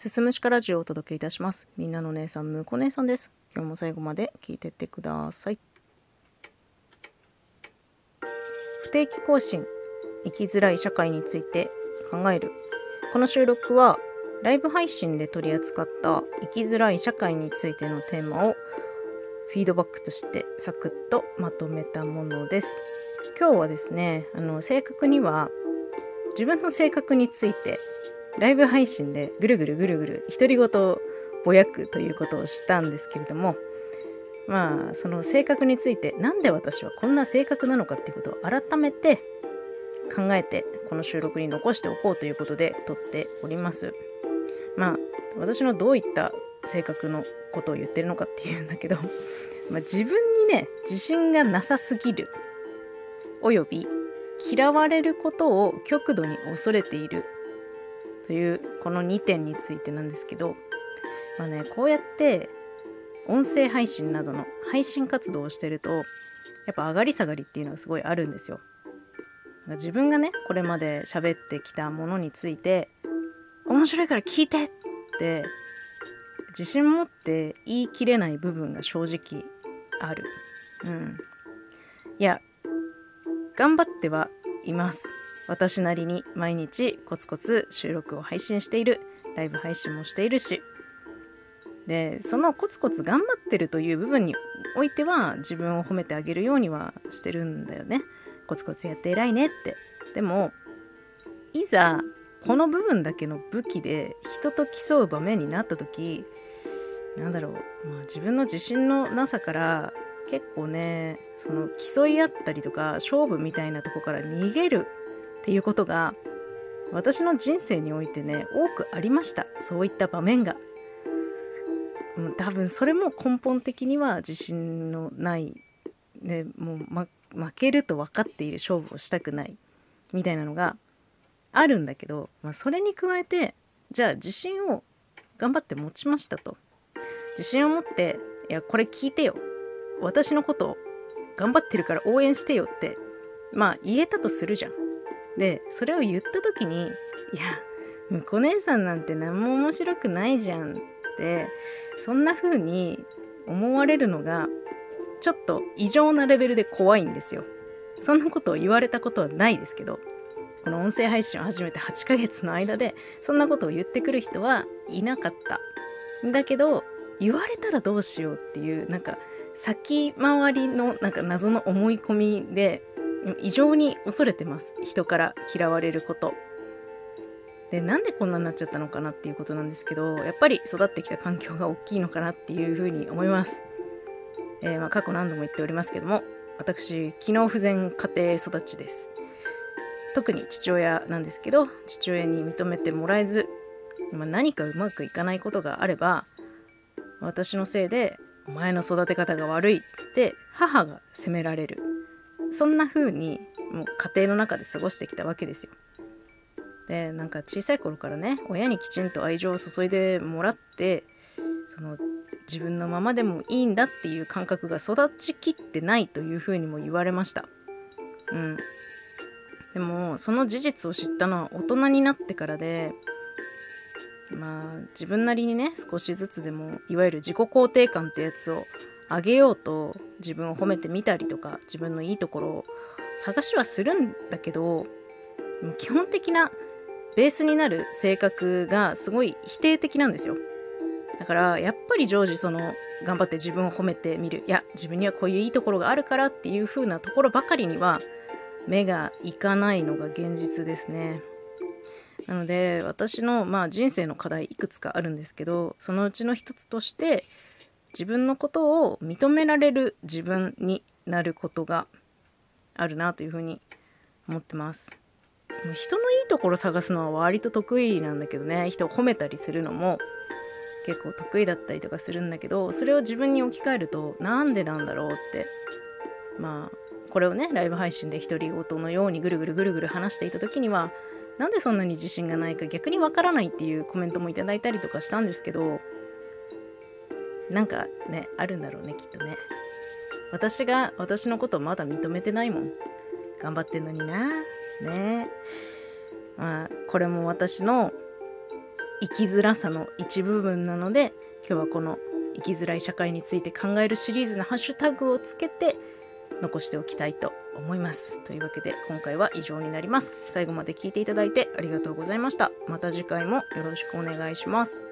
すすむしかラジオをお届けいたします。みんなの姉さん、むこ姉さんです。今日も最後まで聞いてってください。不定期更新、生きづらい社会について考える。この収録は、ライブ配信で取り扱った生きづらい社会についてのテーマをフィードバックとしてサクッとまとめたものです。今日はですね、あの、正確には自分の性格についてライブ配信でぐるぐるぐるぐる独り言をぼやくということをしたんですけれどもまあその性格についてなんで私はこんな性格なのかっていうことを改めて考えてこの収録に残しておこうということで撮っております。まあ私のどういった性格のことを言ってるのかっていうんだけど、まあ、自分にね自信がなさすぎるおよび嫌われることを極度に恐れているというこの2点についてなんですけど、まあね、こうやって音声配信などの配信活動をしてると、やっぱ上がり下がりっていうのがすごいあるんですよ。自分がね、これまで喋ってきたものについて、面白いから聞いてって自信持って言い切れない部分が正直ある。うん。いや、頑張ってはいます。私なりに毎日コツコツ収録を配信している。ライブ配信もしているし。でそのコツコツ頑張ってるという部分においては自分を褒めてあげるようにはしてるんだよね。コツコツやって偉いねって。でもいざこの部分だけの武器で人と競う場面になった時なんだろう、まあ、自分の自信のなさから結構ねその競い合ったりとか勝負みたいなとこから逃げるっていうことが私の人生においてね多くありました。そういった場面が。多分それも根本的には自信のない、ね、もう、ま、負けると分かっている勝負をしたくないみたいなのがあるんだけど、まあ、それに加えてじゃあ自信を頑張って持ちましたと。自信を持っていやこれ聞いてよ。私のこと頑張ってるから応援してよってまあ言えたとするじゃん。で、それを言った時に、いや、むこ姉さんなんて何も面白くないじゃんって、そんな風に思われるのが、ちょっと異常なレベルで怖いんですよ。そんなことを言われたことはないですけど、この音声配信を始めて8ヶ月の間で、そんなことを言ってくる人はいなかった。だけど、言われたらどうしようっていう、なんか、先回りのなんか謎の思い込みで異常に恐れてます。人から嫌われること。で、なんでこんなになっちゃったのかなっていうことなんですけど、やっぱり育ってきた環境が大きいのかなっていうふうに思います。えー、まあ、過去何度も言っておりますけども、私、機能不全家庭育ちです。特に父親なんですけど、父親に認めてもらえず、ま、何かうまくいかないことがあれば、私のせいで、お前の育て方が悪いって母が責められる。そんな風にもう家庭の中で過ごしてきたわけですよ。でなんか小さい頃からね親にきちんと愛情を注いでもらってその自分のままでもいいんだっていう感覚が育ちきってないというふうにも言われました。うん。でもその事実を知ったのは大人になってからでまあ自分なりにね少しずつでもいわゆる自己肯定感ってやつを上げようと自分を褒めてみたりとか自分のいいところを探しはするんだけど基本的なベースになる性格がすごい否定的なんですよ。だからやっぱり常時その頑張って自分を褒めてみる。いや自分にはこういういいところがあるからっていう風なところばかりには目がいかないのが現実ですね。なので私のまあ人生の課題いくつかあるんですけどそのうちの一つとして自分のことを認められる自分になることがあるなというふうに思ってます。人のいいところ探すのは割と得意なんだけどね人を褒めたりするのも結構得意だったりとかするんだけどそれを自分に置き換えるとなんでなんだろうってまあこれをねライブ配信で独り言のようにぐるぐるぐるぐる話していた時にはなんでそんなに自信がないか逆にわからないっていうコメントもいただいたりとかしたんですけどなんかね、あるんだろうね、きっとね。私が私のことまだ認めてないもん。頑張ってんのにな。ねまあ、これも私の生きづらさの一部分なので今日はこの生きづらい社会について考えるシリーズのハッシュタグをつけて残しておきたいと思います。というわけで今回は以上になります。最後まで聞いていただいてありがとうございました。また次回もよろしくお願いします。